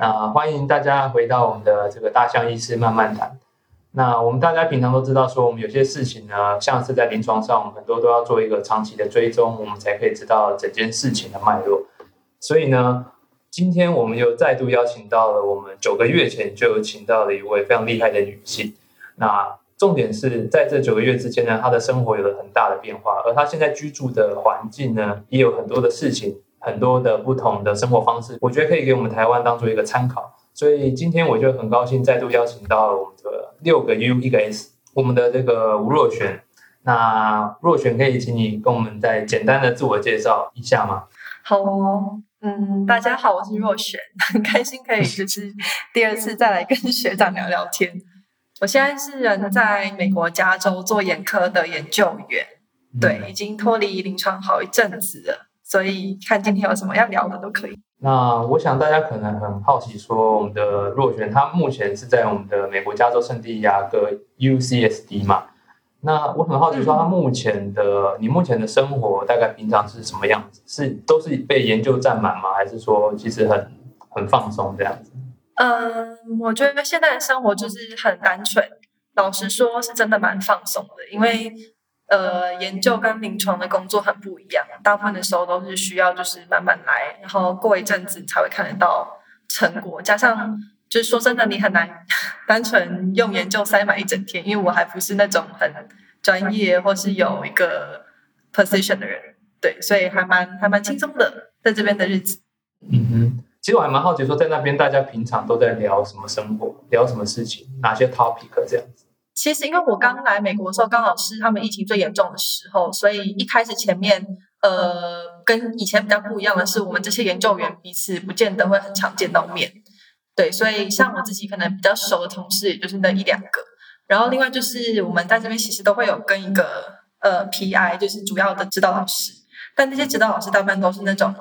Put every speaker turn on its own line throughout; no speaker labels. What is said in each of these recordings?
那欢迎大家回到我们的这个大象医师慢慢谈。那我们大家平常都知道，说我们有些事情呢，像是在临床上，我们很多都要做一个长期的追踪，我们才可以知道整件事情的脉络。所以呢，今天我们又再度邀请到了我们九个月前就请到了一位非常厉害的女性。那重点是在这九个月之间呢，她的生活有了很大的变化，而她现在居住的环境呢，也有很多的事情，很多的不同的生活方式，我觉得可以给我们台湾当做一个参考。所以今天我就很高兴再度邀请到了我们的六个 U 一个 S，我们的这个吴若璇。那若璇可以请你跟我们再简单的自我介绍一下吗？
好哦，嗯，大家好，我是若璇，很开心可以就是第二次再来跟学长聊聊天。我现在是人在美国加州做眼科的研究员，对，已经脱离临床好一阵子了，所以看今天有什么要聊的都可以。
那我想大家可能很好奇，说我们的若璇，她目前是在我们的美国加州圣地亚哥 UCSD 嘛？那我很好奇，说她目前的你目前的生活大概平常是什么样子？是都是被研究占满吗？还是说其实很很放松这样子？
嗯，我觉得现在的生活就是很单纯，老实说是真的蛮放松的，因为。呃，研究跟临床的工作很不一样，大部分的时候都是需要就是慢慢来，然后过一阵子才会看得到成果。加上就是说真的，你很难单纯用研究塞满一整天，因为我还不是那种很专业或是有一个 position 的人，对，所以还蛮还蛮轻松的在这边的日子。
嗯哼，其实我还蛮好奇，说在那边大家平常都在聊什么生活，聊什么事情，哪些 topic 这样子。
其实，因为我刚来美国的时候，刚好是他们疫情最严重的时候，所以一开始前面，呃，跟以前比较不一样的是，我们这些研究员彼此不见得会很常见到面。对，所以像我自己可能比较熟的同事，也就是那一两个。然后另外就是我们在这边其实都会有跟一个呃 PI，就是主要的指导老师，但那些指导老师大部分都是那种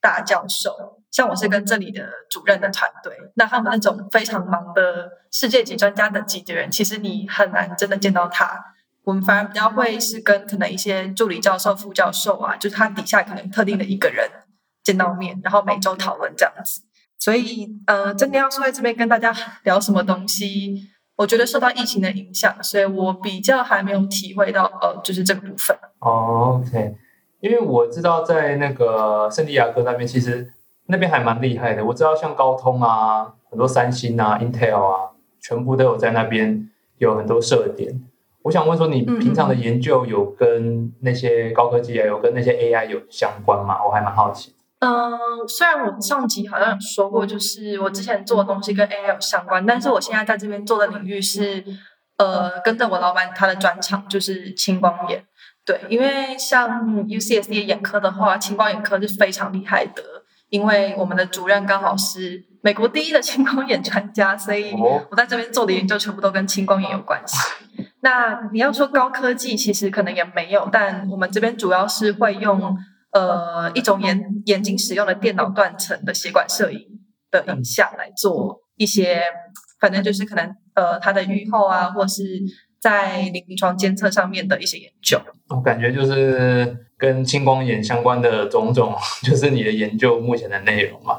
大教授。像我是跟这里的主任的团队，那他们那种非常忙的世界级专家等级的人，其实你很难真的见到他。我们反而比较会是跟可能一些助理教授、副教授啊，就是他底下可能特定的一个人见到面，然后每周讨论这样子。所以，呃，真的要说在这边跟大家聊什么东西，我觉得受到疫情的影响，所以我比较还没有体会到，呃，就是这个部分。
哦，OK，因为我知道在那个圣地亚哥那边，其实。那边还蛮厉害的，我知道像高通啊，很多三星啊、Intel 啊，全部都有在那边有很多设点。我想问说，你平常的研究有跟那些高科技啊，有跟那些 AI 有相关吗？我还蛮好奇。
嗯，虽然我上集好像有说过，就是我之前做的东西跟 AI 有相关，但是我现在在这边做的领域是，呃，跟着我老板他的专长就是青光眼。对，因为像 UCSD 眼科的话，青光眼科是非常厉害的。因为我们的主任刚好是美国第一的青光眼专家，所以我在这边做的研究全部都跟青光眼有关系。那你要说高科技，其实可能也没有，但我们这边主要是会用呃一种眼眼睛使用的电脑断层的血管摄影的影像来做一些，反正就是可能呃它的预后啊，或是。在临床监测上面的一些研究，
我感觉就是跟青光眼相关的种种，就是你的研究目前的内容嘛。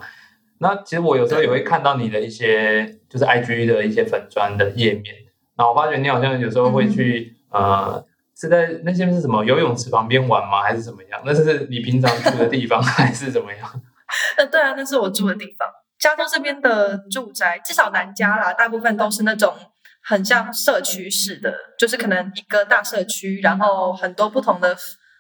那其实我有时候也会看到你的一些，就是 IG 的一些粉砖的页面。那我发觉你好像有时候会去，呃，是在那些是什么游泳池旁边玩吗？还是怎么样？那是你平常住的地方 还是怎么样？
呃，对啊，那是我住的地方。加州这边的住宅，至少南加啦，大部分都是那种。很像社区式的，就是可能一个大社区，然后很多不同的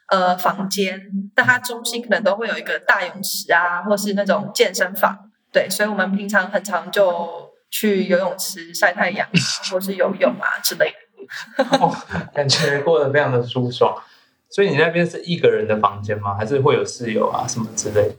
呃房间，但它中心可能都会有一个大泳池啊，或是那种健身房。对，所以我们平常很常就去游泳池晒太阳，或是游泳啊之类
的。感觉过得非常的舒爽。所以你那边是一个人的房间吗？还是会有室友啊什么之类？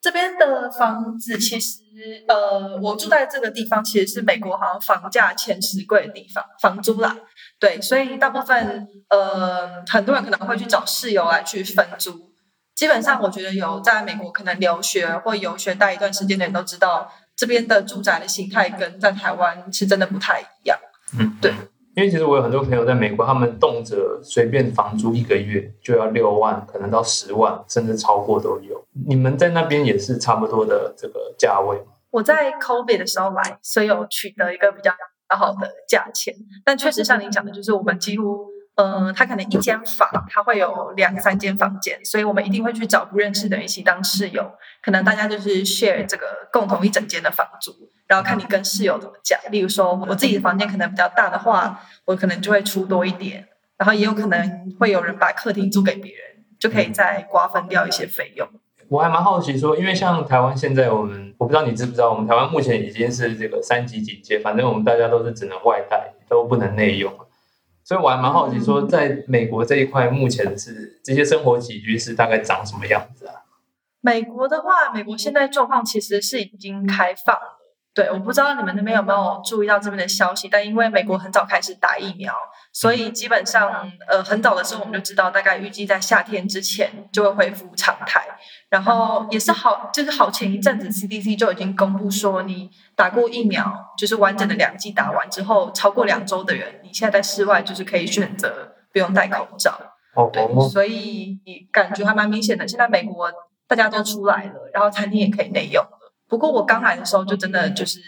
这边的房子其实。呃，我住在这个地方，其实是美国好像房价前十贵的地方，房租啦。对，所以大部分呃，很多人可能会去找室友来去分租。基本上，我觉得有在美国可能留学或游学待一段时间的人都知道，这边的住宅的形态跟在台湾是真的不太一样。嗯，对。
因为其实我有很多朋友在美国，他们动辄随便房租一个月就要六万，可能到十万，甚至超过都有。你们在那边也是差不多的这个价位吗？
我在 COVID 的时候来，所以有取得一个比较好的价钱。但确实像您讲的，就是我们几乎，呃，他可能一间房，他会有两三间房间，所以我们一定会去找不认识的人一起当室友。可能大家就是 share 这个共同一整间的房租，然后看你跟室友怎么讲。例如说，我自己的房间可能比较大的话，我可能就会出多一点，然后也有可能会有人把客厅租给别人，就可以再瓜分掉一些费用。
我还蛮好奇说，因为像台湾现在我们，我不知道你知不知道，我们台湾目前已经是这个三级警戒，反正我们大家都是只能外带，都不能内用。所以我还蛮好奇说，在美国这一块，目前是这些生活起居是大概长什么样子啊？
美国的话，美国现在状况其实是已经开放了。对，我不知道你们那边有没有注意到这边的消息，但因为美国很早开始打疫苗，所以基本上，呃，很早的时候我们就知道，大概预计在夏天之前就会恢复常态。然后也是好，就是好前一阵子 CDC 就已经公布说，你打过疫苗，就是完整的两剂打完之后，超过两周的人，你现在在室外就是可以选择不用戴口罩。
哦，
对，所以感觉还蛮明显的。现在美国大家都出来了，然后餐厅也可以内用了。不过我刚来的时候，就真的就是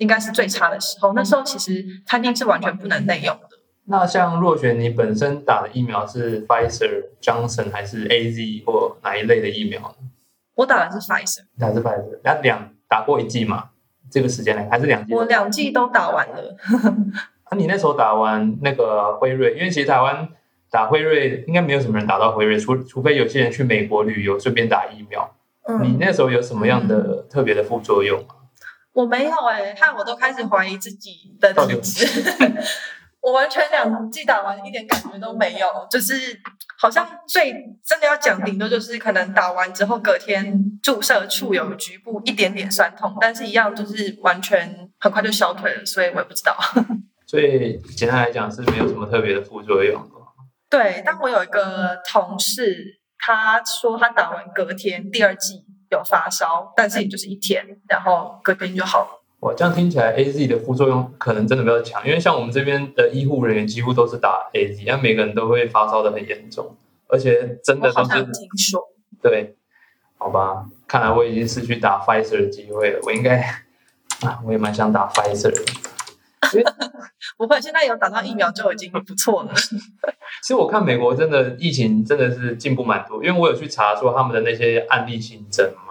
应该是最差的时候。那时候其实餐厅是完全不能内用的。
那像若璇，你本身打的疫苗是 Pfizer、Johnson 还是 AZ 或哪一类的疫苗呢？
我打的是 Pfizer。
打的是 Pfizer，那两打过一剂嘛？这个时间内还是两剂？
我两剂都打完了。
那 你那时候打完那个辉瑞，因为其实台湾打辉瑞应该没有什么人打到辉瑞，除除非有些人去美国旅游顺便打疫苗。你那时候有什么样的特别的副作用吗？
我没有哎，害我都开始怀疑自己的体质。我完全两剂打完一点感觉都没有，就是好像最真的要讲顶多就是可能打完之后隔天注射处有局部一点点酸痛，但是一样就是完全很快就消退了，所以我也不知道。
所以简单来讲是没有什么特别的副作用。
对，但我有一个同事。他说他打完隔天第二剂有发烧，但是也就是一天，然后隔天就好了。
哇，这样听起来 A Z 的副作用可能真的比较强，因为像我们这边的医护人员几乎都是打 A Z，但每个人都会发烧的很严重，而且真的都是
听说。
对，好吧，看来我已经失去打 Pfizer 的机会了。我应该啊，我也蛮想打 Pfizer 的。
不会，现在有打到疫苗就已经不错了。
其实我看美国真的疫情真的是进步蛮多，因为我有去查说他们的那些案例新增嘛，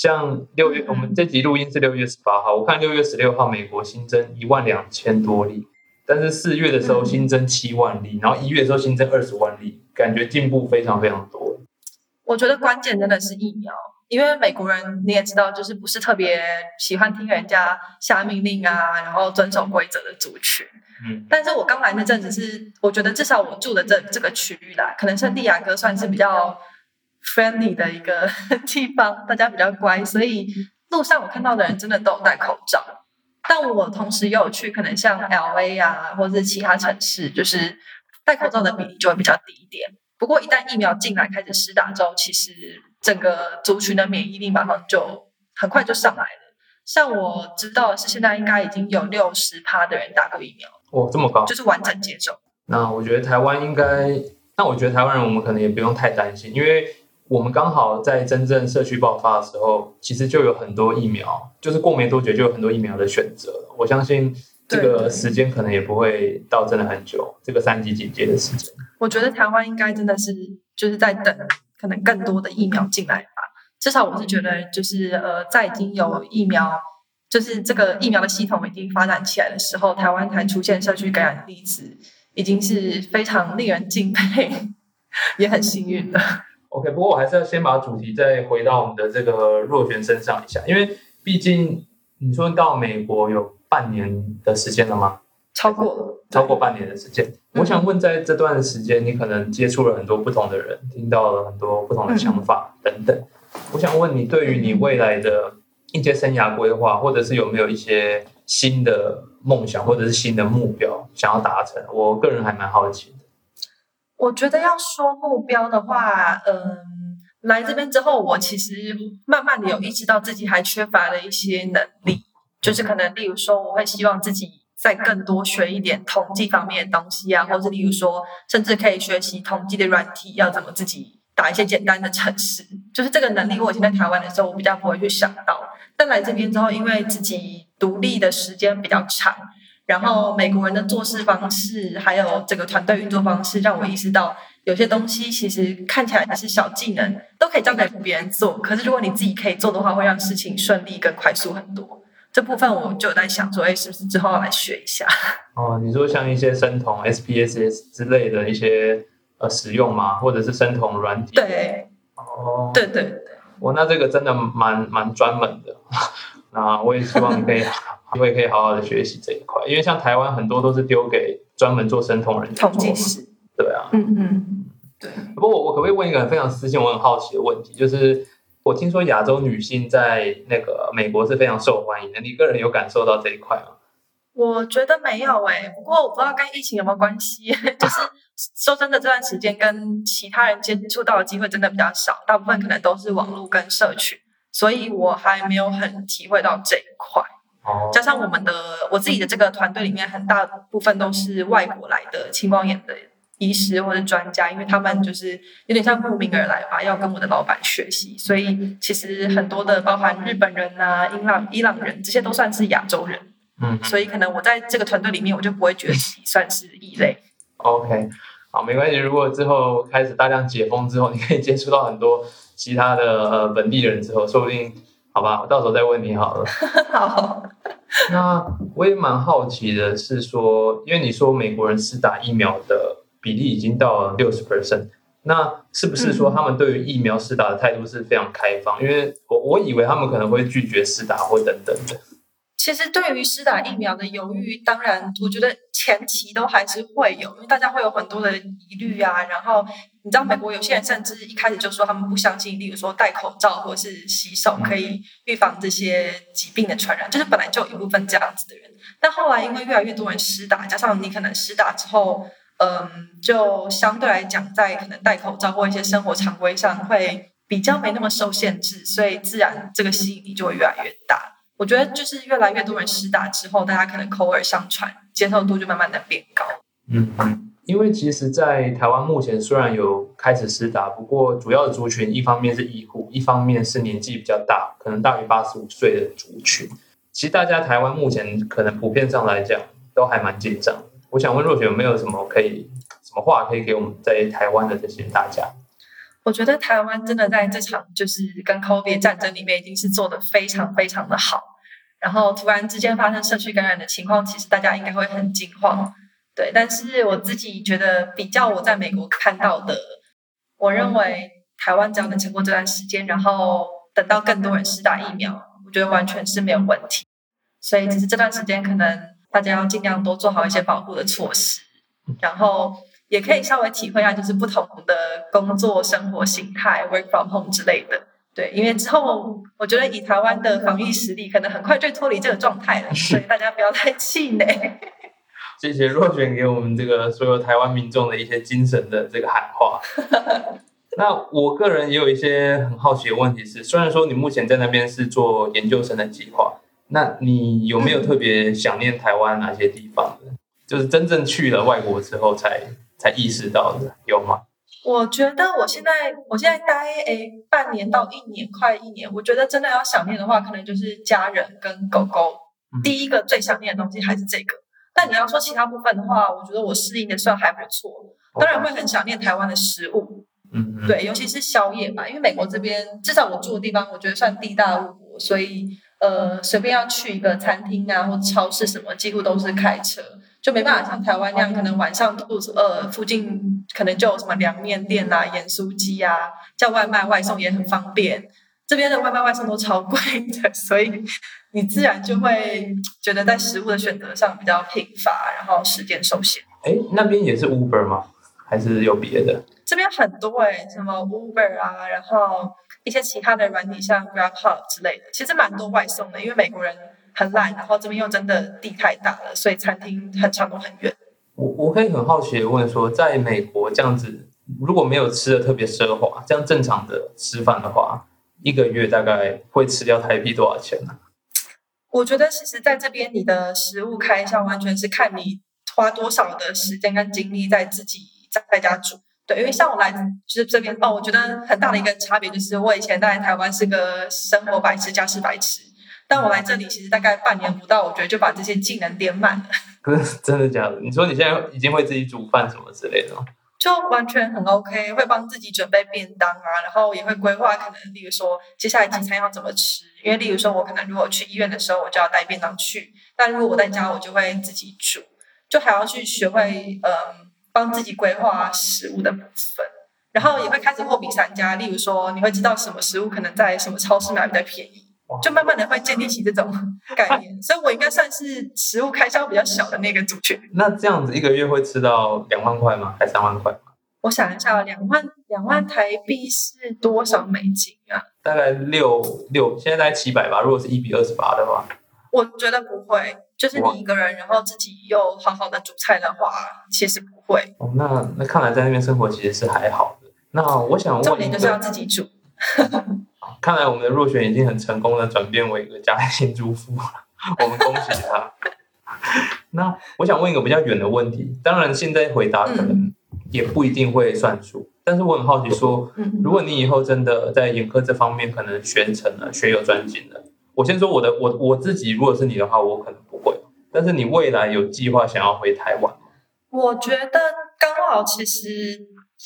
像六月我们这集录音是六月十八号，我看六月十六号美国新增一万两千多例，但是四月的时候新增七万例，然后一月的时候新增二十万例，感觉进步非常非常多。
我觉得关键真的是疫苗。因为美国人你也知道，就是不是特别喜欢听人家下命令啊，然后遵守规则的族群。嗯，但是我刚来那阵子是，我觉得至少我住的这这个区域啦，可能圣地亚哥算是比较 friendly 的一个 地方，大家比较乖，所以路上我看到的人真的都有戴口罩。但我同时也有去可能像 L A 啊，或者是其他城市，就是戴口罩的比例就会比较低一点。不过一旦疫苗进来开始施打之后，其实整个族群的免疫力马上就很快就上来了。像我知道的是，现在应该已经有六十趴的人打过疫苗。
哦，这么高，
就是完整接种。
那我觉得台湾应该，那我觉得台湾人我们可能也不用太担心，因为我们刚好在真正社区爆发的时候，其实就有很多疫苗，就是过没多久就有很多疫苗的选择。我相信这个时间可能也不会到真的很久，这个三级警戒的时间。
我觉得台湾应该真的是就是在等。可能更多的疫苗进来吧，至少我是觉得，就是呃，在已经有疫苗，就是这个疫苗的系统已经发展起来的时候，台湾才出现社区感染例子，已经是非常令人敬佩，也很幸运的。
OK，不过我还是要先把主题再回到我们的这个若璇身上一下，因为毕竟你说到美国有半年的时间了吗？
超过
超过半年的时间，我想问，在这段时间，你可能接触了很多不同的人，听到了很多不同的想法等等。我想问你，对于你未来的应届生涯规划，或者是有没有一些新的梦想，或者是新的目标想要达成？我个人还蛮好奇的。
我觉得要说目标的话，嗯，来这边之后，我其实慢慢的有意识到自己还缺乏了一些能力，就是可能，例如说，我会希望自己。再更多学一点统计方面的东西啊，或者例如说，甚至可以学习统计的软体，要怎么自己打一些简单的程式。就是这个能力，我以前在台湾的时候，我比较不会去想到。但来这边之后，因为自己独立的时间比较长，然后美国人的做事方式，还有这个团队运作方式，让我意识到有些东西其实看起来只是小技能，都可以交给别人做。可是如果你自己可以做的话，会让事情顺利跟快速很多。这部分我就在想说，哎，是不是之后要来学一下？
哦，你说像一些生酮、SPSS 之类的一些呃使用吗？或者是生酮软体？
对，
哦，
对对对。
我那这个真的蛮蛮专门的，那我也希望你可以，我也可以好好的学习这一块，因为像台湾很多都是丢给专门做生通人
统计师，
对啊，
嗯嗯，对。
不过我我可不可以问一个非常私信、我很好奇的问题，就是我听说亚洲女性在那个美国是非常受欢迎的，你个人有感受到这一块吗？
我觉得没有诶，不过我不知道跟疫情有没有关系，就是说真的，这段时间跟其他人接触到的机会真的比较少，大部分可能都是网络跟社群，所以我还没有很体会到这一块。
哦，
加上我们的我自己的这个团队里面，很大部分都是外国来的青光眼的医师或者专家，因为他们就是有点像慕名而来吧，要跟我的老板学习，所以其实很多的包含日本人啊、伊朗伊朗人，这些都算是亚洲人。
嗯，
所以可能我在这个团队里面，我就不会觉得自己算是异类。
OK，好，没关系。如果之后开始大量解封之后，你可以接触到很多其他的呃本地人之后，说不定好吧，我到时候再问你好了。
好。
那我也蛮好奇的是说，因为你说美国人是打疫苗的比例已经到了六十 percent，那是不是说他们对于疫苗施打的态度是非常开放？因为我我以为他们可能会拒绝施打或等等的。
其实对于施打疫苗的犹豫，当然我觉得前期都还是会有，因为大家会有很多的疑虑啊。然后你知道，美国有些人甚至一开始就说他们不相信，例如说戴口罩或是洗手可以预防这些疾病的传染，就是本来就有一部分这样子的人。但后来因为越来越多人施打，加上你可能施打之后，嗯，就相对来讲在可能戴口罩或一些生活常规上会比较没那么受限制，所以自然这个吸引力就会越来越大。我觉得就是越来越多人施打之后，大家可能口耳相传，接受度就慢慢的变高。
嗯嗯，因为其实，在台湾目前虽然有开始施打，不过主要的族群一方面是医护，一方面是年纪比较大，可能大于八十五岁的族群。其实大家台湾目前可能普遍上来讲都还蛮紧张。我想问若雪有没有什么可以什么话可以给我们在台湾的这些大家？
我觉得台湾真的在这场就是跟 COVID 战争里面，已经是做的非常非常的好。然后突然之间发生社区感染的情况，其实大家应该会很惊慌，对。但是我自己觉得，比较我在美国看到的，我认为台湾只要能撑过这段时间，然后等到更多人施打疫苗，我觉得完全是没有问题。所以只是这段时间，可能大家要尽量多做好一些保护的措施，然后。也可以稍微体会一下，就是不同的工作生活形态，work from home 之类的。对，因为之后我觉得以台湾的防疫实力，可能很快就脱离这个状态了，所以大家不要太气馁。
谢谢若璇给我们这个所有台湾民众的一些精神的这个喊话。那我个人也有一些很好奇的问题是，虽然说你目前在那边是做研究生的计划，那你有没有特别想念台湾哪些地方的？就是真正去了外国之后才。才意识到的有吗？
我觉得我现在我现在待诶半年到一年，快一年。我觉得真的要想念的话，可能就是家人跟狗狗。第一个最想念的东西还是这个。但你要说其他部分的话，我觉得我适应的算还不错。当然会很想念台湾的食物，
嗯，
对，尤其是宵夜吧。因为美国这边至少我住的地方，我觉得算地大物博，所以呃随便要去一个餐厅啊或超市什么，几乎都是开车。就没办法像台湾那样，可能晚上肚子饿，附近可能就有什么凉面店啊、盐酥鸡啊，叫外卖外送也很方便。这边的外卖外送都超贵的，所以你自然就会觉得在食物的选择上比较贫乏，然后时间受限。
哎，那边也是 Uber 吗？还是有别的？
这边很多哎，什么 Uber 啊，然后一些其他的软体像 GrabHub 之类的，其实蛮多外送的，因为美国人。很烂，然后这边又真的地太大了，所以餐厅很长都很远。
我我可以很好奇的问说，在美国这样子，如果没有吃的特别奢华，这样正常的吃饭的话，一个月大概会吃掉台币多少钱呢？
我觉得其实在这边，你的食物开销完全是看你花多少的时间跟精力在自己在在家煮。对，因为像我来就是这边哦，我觉得很大的一个差别就是，我以前在台湾是个生活白痴、家事白痴。但我来这里其实大概半年不到，我觉得就把这些技能点满了。
可是真的假的？你说你现在已经会自己煮饭什么之类的吗？
就完全很 OK，会帮自己准备便当啊，然后也会规划可能，例如说接下来几餐要怎么吃。因为例如说，我可能如果去医院的时候，我就要带便当去；但如果我在家，我就会自己煮，就还要去学会嗯，帮自己规划食物的部分。然后也会开始货比三家，例如说，你会知道什么食物可能在什么超市买比较便宜，就慢慢的会建立起这种 概念。所以我应该算是食物开销比较小的那个族群。
那这样子一个月会吃到两万块吗？还三万块？
我想一下，两万两万台币是多少美金啊？
大概六六，现在大概七百吧。如果是一比二十八的话，
我觉得不会。就是你一个人，然后自己又好好的煮菜的话，其实不会。
哦，那那看来在那边生活其实是还好的。那我想问，
重点就是要自己煮。
看来我们的若璇已经很成功的转变为一个家庭主妇了，我们恭喜他。那我想问一个比较远的问题，当然现在回答可能。也不一定会算数，但是我很好奇，说如果你以后真的在眼科这方面可能学成了、学有专精了，我先说我的，我我自己，如果是你的话，我可能不会。但是你未来有计划想要回台湾？
我觉得刚好，其实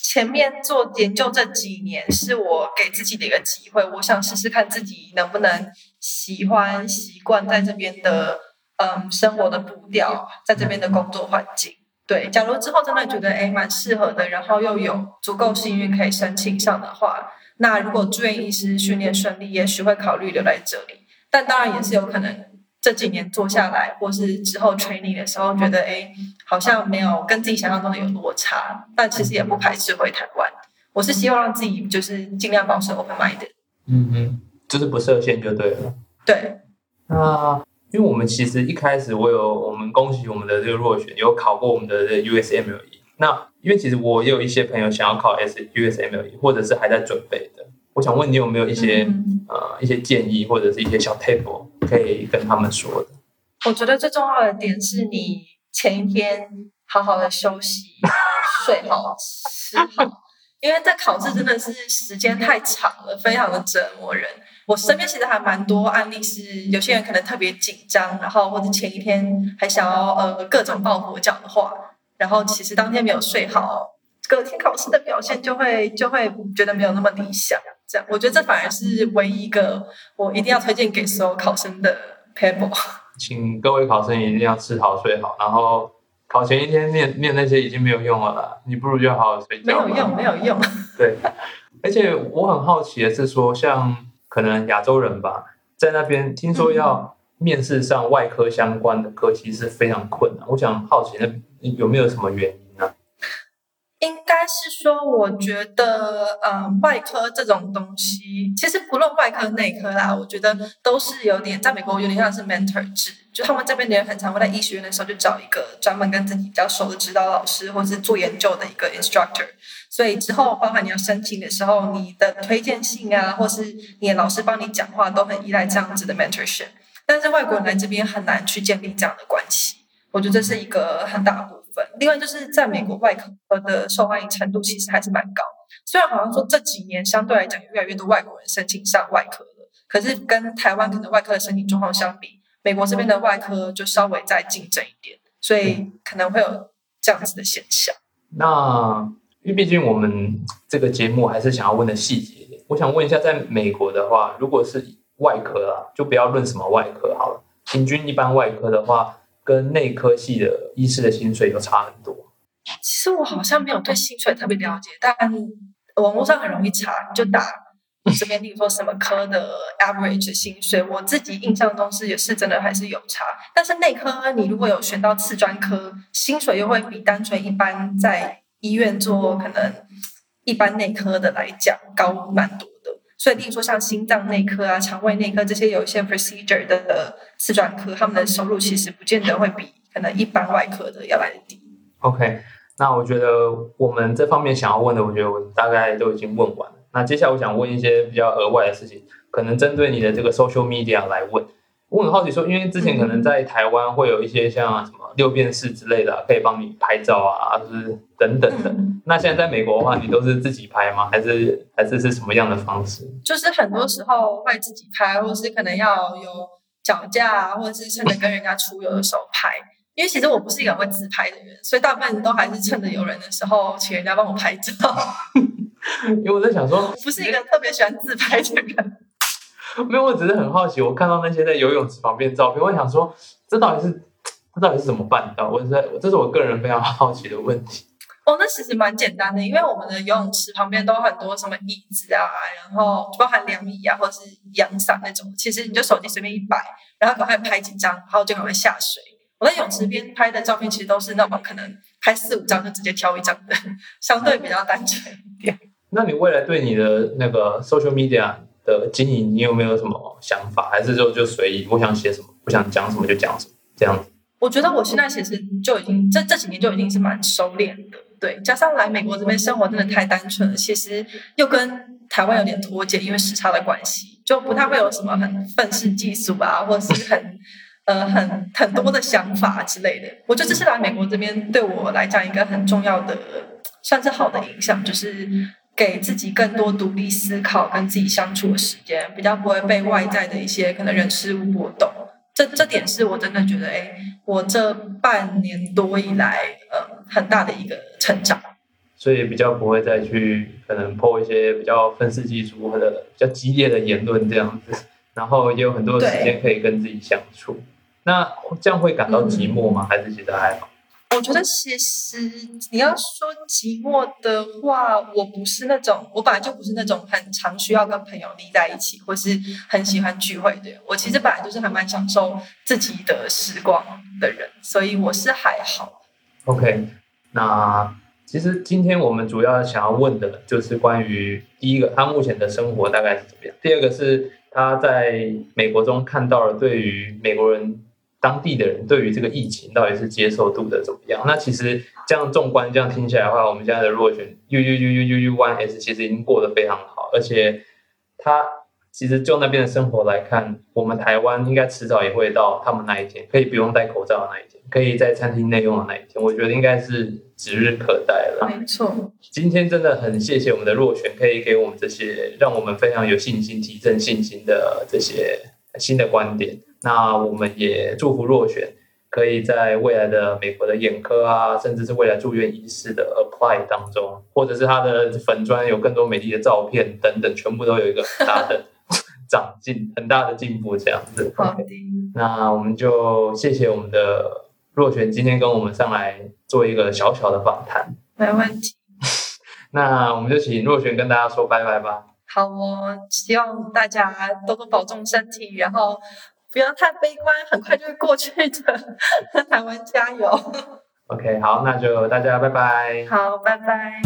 前面做研究这几年是我给自己的一个机会，我想试试看自己能不能喜欢、习惯在这边的嗯生活的步调，在这边的工作环境。对，假如之后真的觉得哎蛮适合的，然后又有足够幸运可以申请上的话，那如果住院医师训练顺利，也许会考虑留在这里。但当然也是有可能这几年做下来，或是之后 training 的时候觉得哎好像没有跟自己想象中的有落差，但其实也不排斥回台湾。我是希望让自己就是尽量保持 open mind。
嗯嗯，就是不设限就对了。
对。
那。因为我们其实一开始我有我们恭喜我们的这个落选有考过我们的这 USMLE。那因为其实我也有一些朋友想要考 S USMLE，或者是还在准备的。我想问你有没有一些呃一些建议或者是一些小 table 可以跟他们说的？
我觉得最重要的点是你前一天好好的休息、睡好、吃好，因为在考试真的是时间太长了，非常的折磨人。我身边其实还蛮多案例，是有些人可能特别紧张，然后或者前一天还想要呃各种抱佛脚的话，然后其实当天没有睡好，隔天考试的表现就会就会觉得没有那么理想。这样，我觉得这反而是唯一一个我一定要推荐给所有考生的 paper。
请各位考生一定要吃好睡好，然后考前一天念念那些已经没有用了啦，你不如就好好睡觉。
没有用，没有用。
对，而且我很好奇的是说，像。可能亚洲人吧，在那边听说要面试上外科相关的科，其实非常困难。我想好奇，那有没有什么原因
是说，我觉得，呃，外科这种东西，其实不论外科内科啦，我觉得都是有点，在美国有点像是 mentor 制，就他们这边的人很常会在医学院的时候就找一个专门跟自己比较熟的指导老师，或者是做研究的一个 instructor。所以之后，包含你要申请的时候，你的推荐信啊，或是你的老师帮你讲话，都很依赖这样子的 mentorship。但是外国人来这边很难去建立这样的关系，我觉得这是一个很大部。另外就是在美国外科的受欢迎程度其实还是蛮高，虽然好像说这几年相对来讲有越来越多外国人申请上外科了，可是跟台湾可能外科的申请状况相比，美国这边的外科就稍微再竞争一点，所以可能会有这样子的现象。
那。因为毕竟我们这个节目还是想要问的细节一点。我想问一下，在美国的话，如果是外科啊，就不要论什么外科好了。平均一般外科的话，跟内科系的医师的薪水有差很多。
其实我好像没有对薪水特别了解，但网络上很容易查，你就打这边，例如说什么科的 average 薪水，我自己印象中是也是真的还是有差。但是内科你如果有选到次专科，薪水又会比单纯一般在医院做可能一般内科的来讲高蛮多的，所以例如说像心脏内科啊、肠胃内科这些有一些 procedure 的四专科，他们的收入其实不见得会比可能一般外科的要来的低。
OK，那我觉得我们这方面想要问的，我觉得我大概都已经问完了。那接下来我想问一些比较额外的事情，可能针对你的这个 social media 来问。我很好奇说，因为之前可能在台湾会有一些像什么六便士之类的，可以帮你拍照啊，就是等等的。那现在在美国的话，你都是自己拍吗？还是还是是什么样的方式？
就是很多时候会自己拍，或是可能要有脚架啊，或者是趁着跟人家出游的时候拍。因为其实我不是一个会自拍的人，所以大部分都还是趁着有人的时候，请人家帮我拍照。
因为我在想说，
不是一个特别喜欢自拍的人。
没有，我只是很好奇，我看到那些在游泳池旁边照片，我想说，这到底是这到底是怎么办到？我在这是我个人非常好奇的问题。
哦，那其实蛮简单的，因为我们的游泳池旁边都很多什么椅子啊，然后包含凉椅啊，或者是阳伞那种。其实你就手机随便一摆，然后赶快拍几张，然后就赶快下水。我在泳池边拍的照片，其实都是那种可能拍四五张就直接挑一张的，相对比较单纯一点。
那你未来对你的那个 social media 的经营，你有没有什么想法？还是就就随意，我想写什么，不想讲什么就讲什么这样子？
我觉得我现在其实就已经这这几年就已经是蛮收敛的。对，加上来美国这边生活真的太单纯了，其实又跟台湾有点脱节，因为时差的关系，就不太会有什么很愤世嫉俗啊，或是很呃很很多的想法之类的。我觉得这是来美国这边对我来讲一个很重要的，算是好的影响，就是给自己更多独立思考跟自己相处的时间，比较不会被外在的一些可能人事物波动。这这点是我真的觉得，哎，我这半年多以来，呃，很大的一个成长。
所以比较不会再去可能破一些比较愤世嫉俗或者比较激烈的言论这样子，然后也有很多时间可以跟自己相处。那这样会感到寂寞吗？还是觉得还好？
我觉得其实你要说寂寞的话，我不是那种，我本来就不是那种很常需要跟朋友腻在一起，或是很喜欢聚会的人。我其实本来就是还蛮享受自己的时光的人，所以我是还好。
OK，那其实今天我们主要想要问的就是关于第一个，他目前的生活大概是怎么样；第二个是他在美国中看到了对于美国人。当地的人对于这个疫情到底是接受度的怎么样？那其实这样纵观这样听起来的话，我们现在的落选 U U U U U U One S 其实已经过得非常好，而且他其实就那边的生活来看，我们台湾应该迟早也会到他们那一天，可以不用戴口罩的那一天，可以在餐厅内用的那一天，我觉得应该是指日可待了。
没错，
今天真的很谢谢我们的落选，可以给我们这些让我们非常有信心、提振信心的这些新的观点。那我们也祝福若璇可以在未来的美国的眼科啊，甚至是未来住院医师的 apply 当中，或者是他的粉砖有更多美丽的照片等等，全部都有一个很大的长进，很大的进步这样子。
好的，
那我们就谢谢我们的若璇今天跟我们上来做一个小小的访谈。
没问题。
那我们就请若璇跟大家说拜拜吧。
好哦，希望大家多多保重身体，然后。不要太悲观，很快就会过去的。台湾加油
！OK，好，那就大家拜拜。
好，拜拜。